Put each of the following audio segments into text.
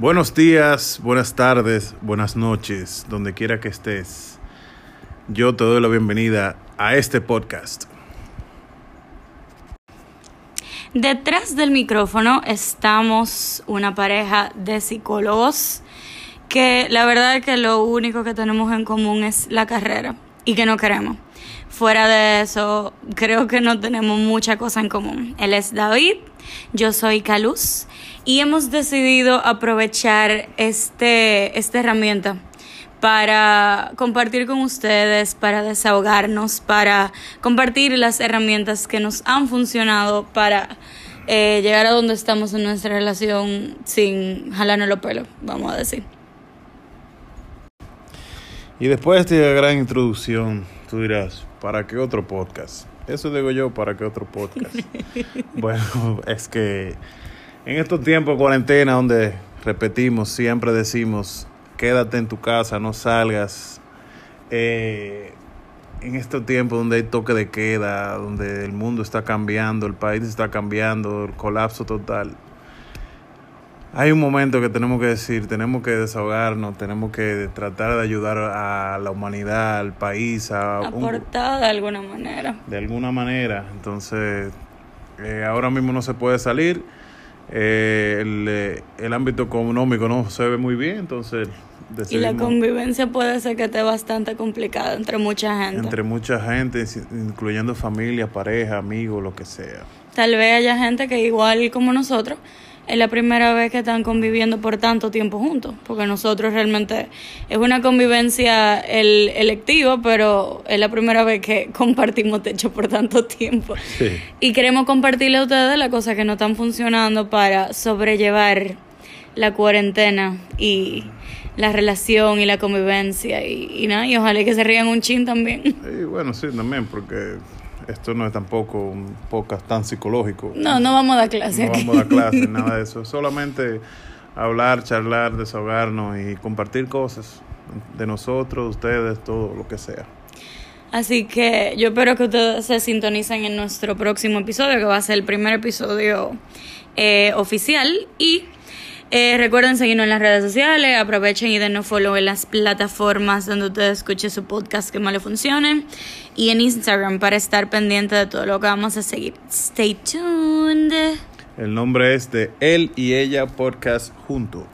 Buenos días, buenas tardes, buenas noches, donde quiera que estés. Yo te doy la bienvenida a este podcast. Detrás del micrófono estamos una pareja de psicólogos que la verdad es que lo único que tenemos en común es la carrera y que no queremos. Fuera de eso, creo que no tenemos mucha cosa en común. Él es David, yo soy Caluz y hemos decidido aprovechar este, esta herramienta para compartir con ustedes, para desahogarnos, para compartir las herramientas que nos han funcionado para eh, llegar a donde estamos en nuestra relación sin jalarnos los pelos, vamos a decir. Y después de esta gran introducción, tú dirás, ¿para qué otro podcast? Eso digo yo, ¿para qué otro podcast? bueno, es que en estos tiempos de cuarentena donde repetimos, siempre decimos, quédate en tu casa, no salgas. Eh, en estos tiempos donde hay toque de queda, donde el mundo está cambiando, el país está cambiando, el colapso total. Hay un momento que tenemos que decir, tenemos que desahogarnos, tenemos que tratar de ayudar a la humanidad, al país, a aportar de alguna manera. De alguna manera. Entonces, eh, ahora mismo no se puede salir eh, el, eh, el, ámbito económico no se ve muy bien, entonces... Y la convivencia puede ser que esté bastante complicada entre mucha gente. Entre mucha gente, incluyendo familia, pareja, amigos, lo que sea. Tal vez haya gente que igual como nosotros es la primera vez que están conviviendo por tanto tiempo juntos, porque nosotros realmente es una convivencia el, electiva, pero es la primera vez que compartimos techo por tanto tiempo. Y queremos compartirle a ustedes las cosas que no están funcionando para sobrellevar la cuarentena y la relación y la convivencia y, y nada, y ojalá que se rían un chin también. Y bueno, sí, también, porque esto no es tampoco un podcast tan psicológico. No, no vamos a dar clase. No vamos a dar clase, nada de eso. Solamente hablar, charlar, desahogarnos y compartir cosas de nosotros, ustedes, todo lo que sea. Así que yo espero que ustedes se sintonicen en nuestro próximo episodio, que va a ser el primer episodio eh, oficial. Y eh, recuerden seguirnos en las redes sociales, aprovechen y denos follow en las plataformas donde ustedes escuchen su podcast que más le funcione y en Instagram para estar pendiente de todo lo que vamos a seguir. Stay tuned. El nombre es de Él y Ella Podcast junto.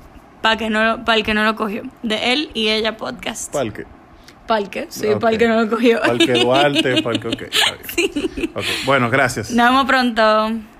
Para que no, para el que no lo cogió. De Él y Ella Podcast. ¿Para el que? Palque, sí, okay. para el que no lo cogió. Palque Duarte, Palque, ok. Sí. okay. Bueno, gracias. Nos vemos pronto.